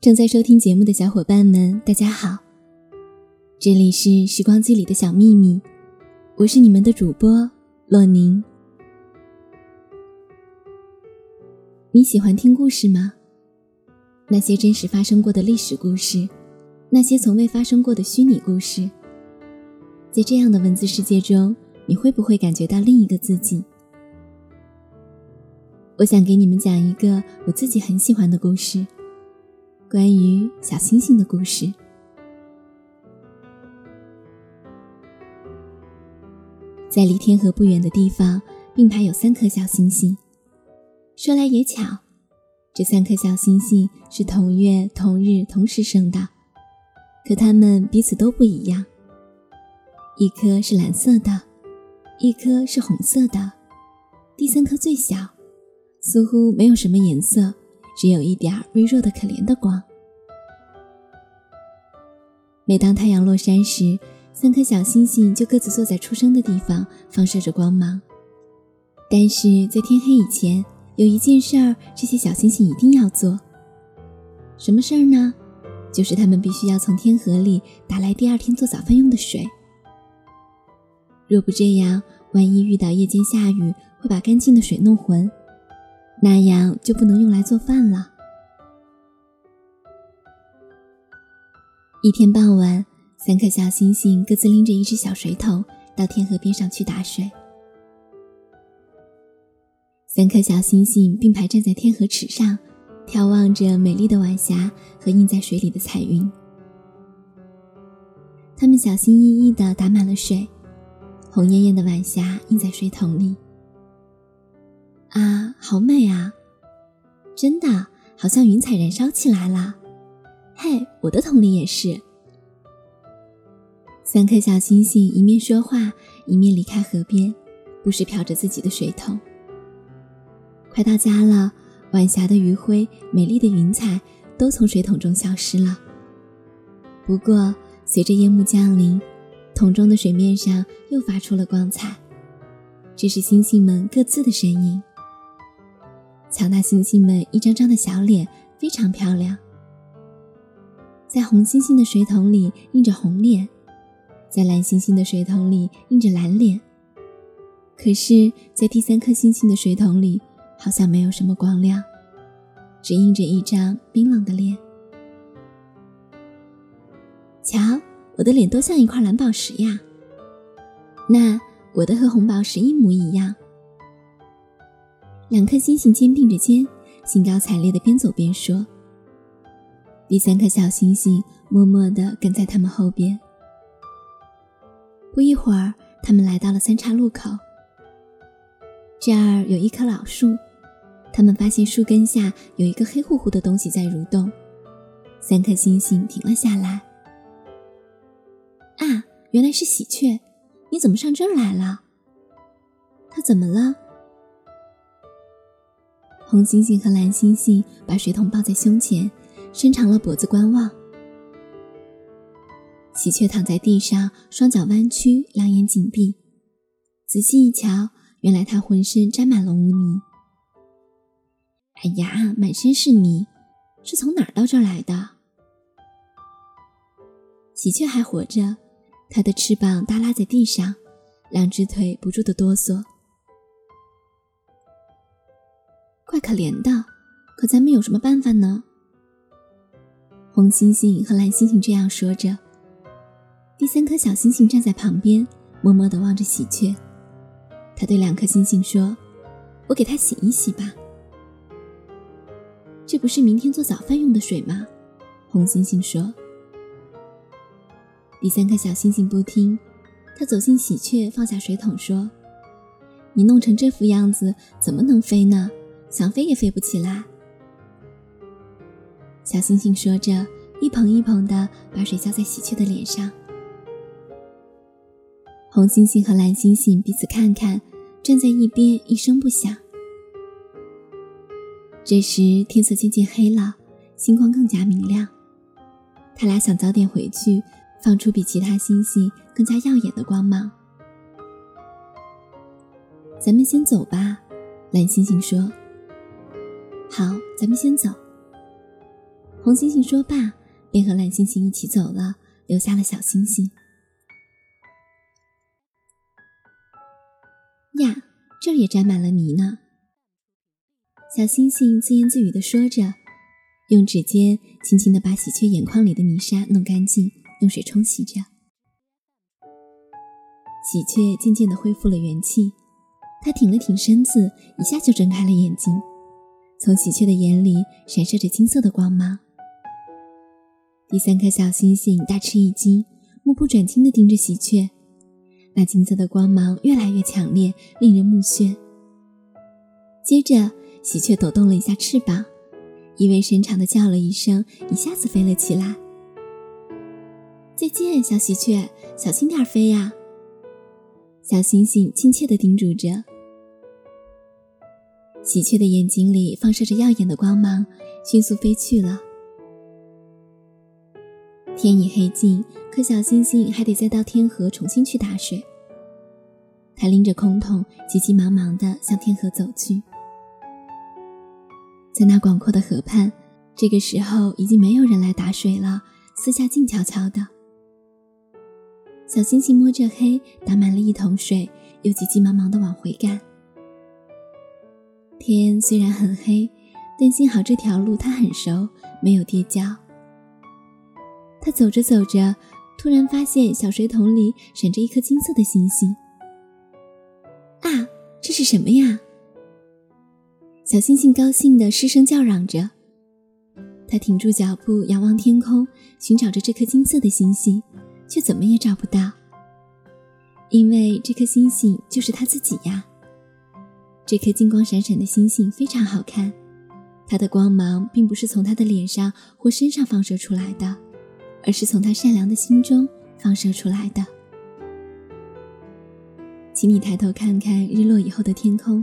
正在收听节目的小伙伴们，大家好，这里是时光机里的小秘密，我是你们的主播洛宁。你喜欢听故事吗？那些真实发生过的历史故事，那些从未发生过的虚拟故事，在这样的文字世界中，你会不会感觉到另一个自己？我想给你们讲一个我自己很喜欢的故事。关于小星星的故事，在离天河不远的地方，并排有三颗小星星。说来也巧，这三颗小星星是同月同日同时生的，可它们彼此都不一样。一颗是蓝色的，一颗是红色的，第三颗最小，似乎没有什么颜色。只有一点微弱的可怜的光。每当太阳落山时，三颗小星星就各自坐在出生的地方，放射着光芒。但是在天黑以前，有一件事儿，这些小星星一定要做。什么事儿呢？就是他们必须要从天河里打来第二天做早饭用的水。若不这样，万一遇到夜间下雨，会把干净的水弄浑。那样就不能用来做饭了。一天傍晚，三颗小星星各自拎着一只小水桶到天河边上去打水。三颗小星星并排站在天河池上，眺望着美丽的晚霞和映在水里的彩云。它们小心翼翼地打满了水，红艳艳的晚霞映在水桶里。啊，好美啊！真的，好像云彩燃烧起来了。嘿，我的桶里也是。三颗小星星一面说话，一面离开河边，不时瞟着自己的水桶。快到家了，晚霞的余晖、美丽的云彩都从水桶中消失了。不过，随着夜幕降临，桶中的水面上又发出了光彩，这是星星们各自的身影。瞧那星星们一张张的小脸，非常漂亮。在红星星的水桶里印着红脸，在蓝星星的水桶里印着蓝脸。可是，在第三颗星星的水桶里，好像没有什么光亮，只印着一张冰冷的脸。瞧，我的脸多像一块蓝宝石呀！那我的和红宝石一模一样。两颗星星肩并着肩，兴高采烈地边走边说。第三颗小星星默默地跟在他们后边。不一会儿，他们来到了三岔路口。这儿有一棵老树，他们发现树根下有一个黑乎乎的东西在蠕动。三颗星星停了下来。啊，原来是喜鹊！你怎么上这儿来了？它怎么了？红星星和蓝星星把水桶抱在胸前，伸长了脖子观望。喜鹊躺在地上，双脚弯曲，两眼紧闭。仔细一瞧，原来它浑身沾满了污泥。哎呀，满身是泥，是从哪儿到这儿来的？喜鹊还活着，它的翅膀耷拉在地上，两只腿不住的哆嗦。怪可怜的，可咱们有什么办法呢？红星星和蓝星星这样说着，第三颗小星星站在旁边，默默地望着喜鹊。他对两颗星星说：“我给它洗一洗吧。”这不是明天做早饭用的水吗？红星星说。第三颗小星星不听，他走进喜鹊，放下水桶说：“你弄成这副样子，怎么能飞呢？”想飞也飞不起来。小星星说着，一捧一捧的把水浇在喜鹊的脸上。红星星和蓝星星彼此看看，站在一边一声不响。这时天色渐渐黑了，星光更加明亮。他俩想早点回去，放出比其他星星更加耀眼的光芒。咱们先走吧，蓝星星说。好，咱们先走。红猩猩说罢，便和蓝猩猩一起走了，留下了小星星。呀，这儿也沾满了泥呢。小星星自言自语地说着，用指尖轻轻地把喜鹊眼眶里的泥沙弄干净，用水冲洗着。喜鹊渐渐地恢复了元气，它挺了挺身子，一下就睁开了眼睛。从喜鹊的眼里闪射着金色的光芒。第三颗小星星大吃一惊，目不转睛地盯着喜鹊，那金色的光芒越来越强烈，令人目眩。接着，喜鹊抖动了一下翅膀，意味深长地叫了一声，一下子飞了起来。再见，小喜鹊，小心点飞呀！小星星亲切地叮嘱着。喜鹊的眼睛里放射着耀眼的光芒，迅速飞去了。天已黑尽，可小星星还得再到天河重新去打水。他拎着空桶，急急忙忙地向天河走去。在那广阔的河畔，这个时候已经没有人来打水了，四下静悄悄的。小星星摸着黑，打满了一桶水，又急急忙忙地往回赶。天虽然很黑，但幸好这条路他很熟，没有跌跤。他走着走着，突然发现小水桶里闪着一颗金色的星星。啊，这是什么呀？小星星高兴地失声叫嚷着。他停住脚步，仰望天空，寻找着这颗金色的星星，却怎么也找不到。因为这颗星星就是他自己呀。这颗金光闪闪的星星非常好看，它的光芒并不是从他的脸上或身上放射出来的，而是从他善良的心中放射出来的。请你抬头看看日落以后的天空。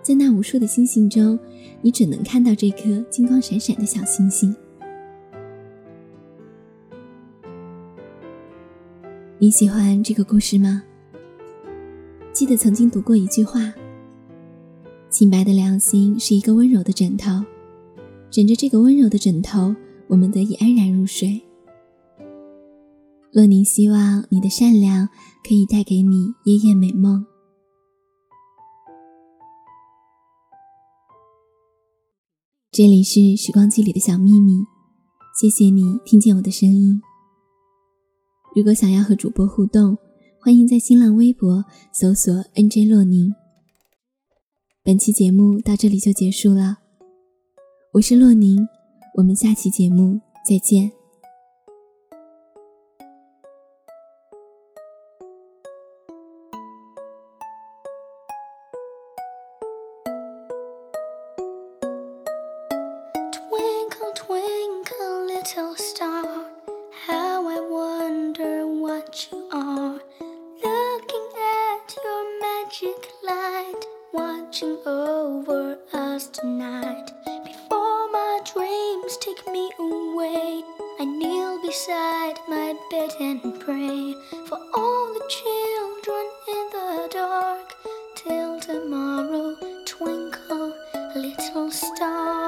在那无数的星星中，你只能看到这颗金光闪闪的小星星。你喜欢这个故事吗？记得曾经读过一句话：“清白的良心是一个温柔的枕头，枕着这个温柔的枕头，我们得以安然入睡。”洛宁希望你的善良可以带给你夜夜美梦。这里是时光机里的小秘密，谢谢你听见我的声音。如果想要和主播互动，欢迎在新浪微博搜索 “nj 洛宁”。本期节目到这里就结束了，我是洛宁，我们下期节目再见。watching over us tonight. Before my dreams take me away, I kneel beside my bed and pray for all the children in the dark. Till tomorrow, twinkle, little star.